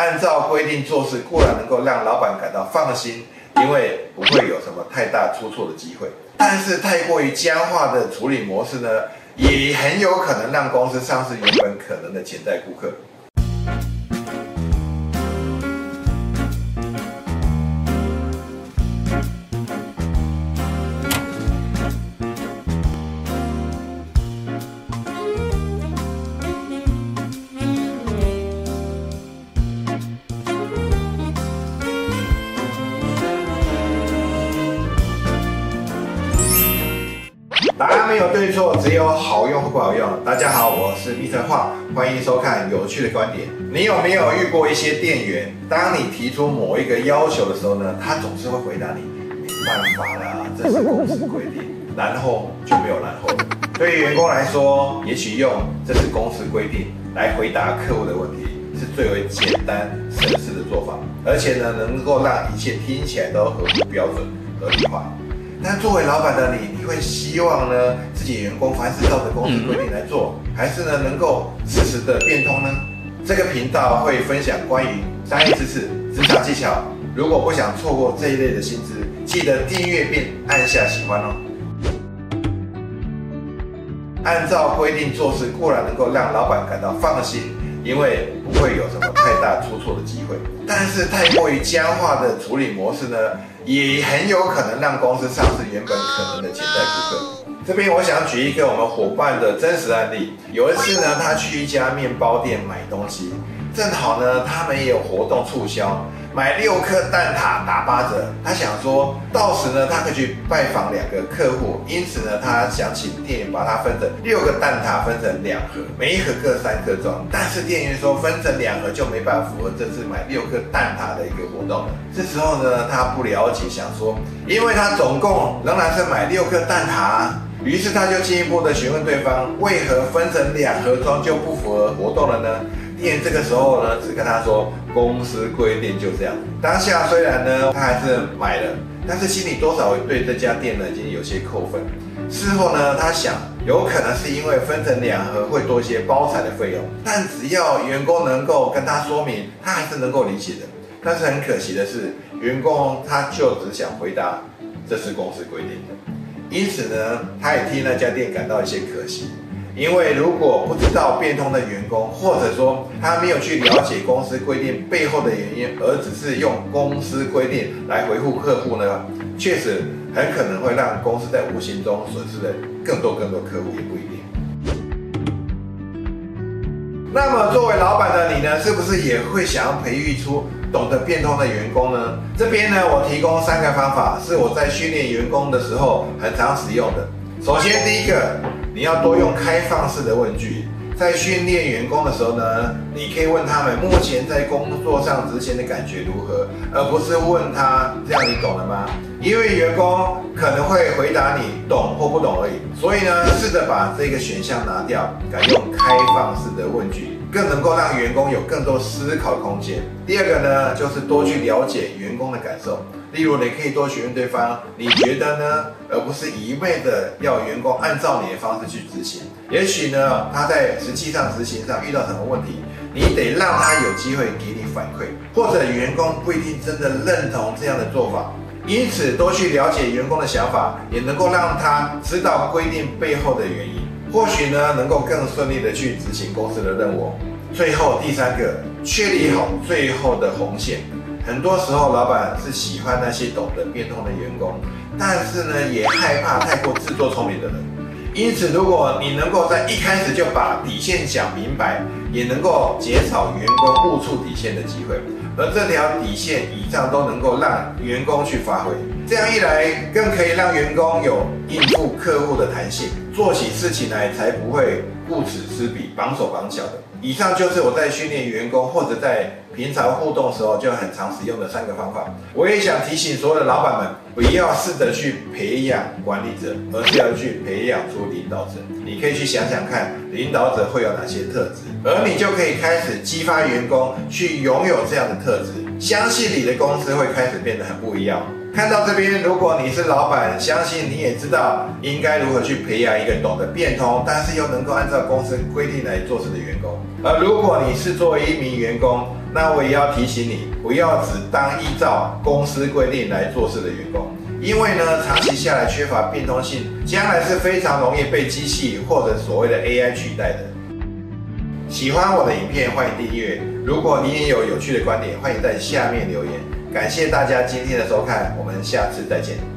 按照规定做事固然能够让老板感到放心，因为不会有什么太大出错的机会。但是太过于僵化的处理模式呢，也很有可能让公司丧失原本可能的潜在顾客。没有对错，只有好用或不好用。大家好，我是密特化，欢迎收看有趣的观点。你有没有遇过一些店员，当你提出某一个要求的时候呢，他总是会回答你没办法啦，这是公司规定，然后就没有然后了。对于员工来说，也许用这是公司规定来回答客户的问题，是最为简单省事的做法，而且呢，能够让一切听起来都合乎标准、合理化。那作为老板的你，你会希望呢自己员工凡事照着公司规定来做，还是呢能够适时的变通呢？这个频道会分享关于商业知识、职场技巧。如果不想错过这一类的新知，记得订阅并按下喜欢哦。按照规定做事固然能够让老板感到放心，因为不会有什么太大出错的机会。但是太过于僵化的处理模式呢？也很有可能让公司丧失原本可能的潜在顾客。这边我想举一个我们伙伴的真实案例。有一次呢，他去一家面包店买东西，正好呢，他们也有活动促销。买六颗蛋挞打八折，他想说到时呢，他可以去拜访两个客户，因此呢，他想请店员把它分成六个蛋挞分成两盒，每一盒各三颗装。但是店员说分成两盒就没办法符合这次买六颗蛋挞的一个活动。这时候呢，他不了解，想说，因为他总共仍然是买六颗蛋挞，于是他就进一步的询问对方，为何分成两盒装就不符合活动了呢？店这个时候呢，只跟他说公司规定就这样。当下虽然呢，他还是买了，但是心里多少对这家店呢已经有些扣分。事后呢，他想有可能是因为分成两盒会多一些包材的费用，但只要员工能够跟他说明，他还是能够理解的。但是很可惜的是，员工他就只想回答这是公司规定的，因此呢，他也替那家店感到一些可惜。因为如果不知道变通的员工，或者说他没有去了解公司规定背后的原因，而只是用公司规定来回复客户呢，确实很可能会让公司在无形中损失了更多更多客户，也不一定。那么作为老板的你呢，是不是也会想要培育出懂得变通的员工呢？这边呢，我提供三个方法，是我在训练员工的时候很常使用的。首先，第一个。你要多用开放式的问句，在训练员工的时候呢，你可以问他们目前在工作上执行的感觉如何，而不是问他这样你懂了吗？因为员工可能会回答你懂或不懂而已，所以呢，试着把这个选项拿掉，改用开放式的问句，更能够让员工有更多思考空间。第二个呢，就是多去了解员工的感受。例如，你可以多询问对方，你觉得呢？而不是一味的要员工按照你的方式去执行。也许呢，他在实际上执行上遇到什么问题，你得让他有机会给你反馈，或者员工不一定真的认同这样的做法。因此，多去了解员工的想法，也能够让他知道规定背后的原因，或许呢，能够更顺利的去执行公司的任务。最后，第三个，确立好最后的红线。很多时候，老板是喜欢那些懂得变通的员工，但是呢，也害怕太过自作聪明的人。因此，如果你能够在一开始就把底线讲明白，也能够减少员工误触底线的机会。而这条底线以上都能够让员工去发挥。这样一来，更可以让员工有应付客户的弹性，做起事情来才不会顾此失彼、绑手绑脚的。以上就是我在训练员工或者在平常互动时候就很常使用的三个方法。我也想提醒所有的老板们，不要试着去培养管理者，而是要去培养出领导者。你可以去想想看，领导者会有哪些特质，而你就可以开始激发员工去拥有这样的特质。相信你的公司会开始变得很不一样。看到这边，如果你是老板，相信你也知道应该如何去培养一个懂得变通，但是又能够按照公司规定来做事的员工。而如果你是作为一名员工，那我也要提醒你，不要只当依照公司规定来做事的员工，因为呢，长期下来缺乏变通性，将来是非常容易被机器或者所谓的 AI 取代的。喜欢我的影片，欢迎订阅。如果你也有有趣的观点，欢迎在下面留言。感谢大家今天的收看，我们下次再见。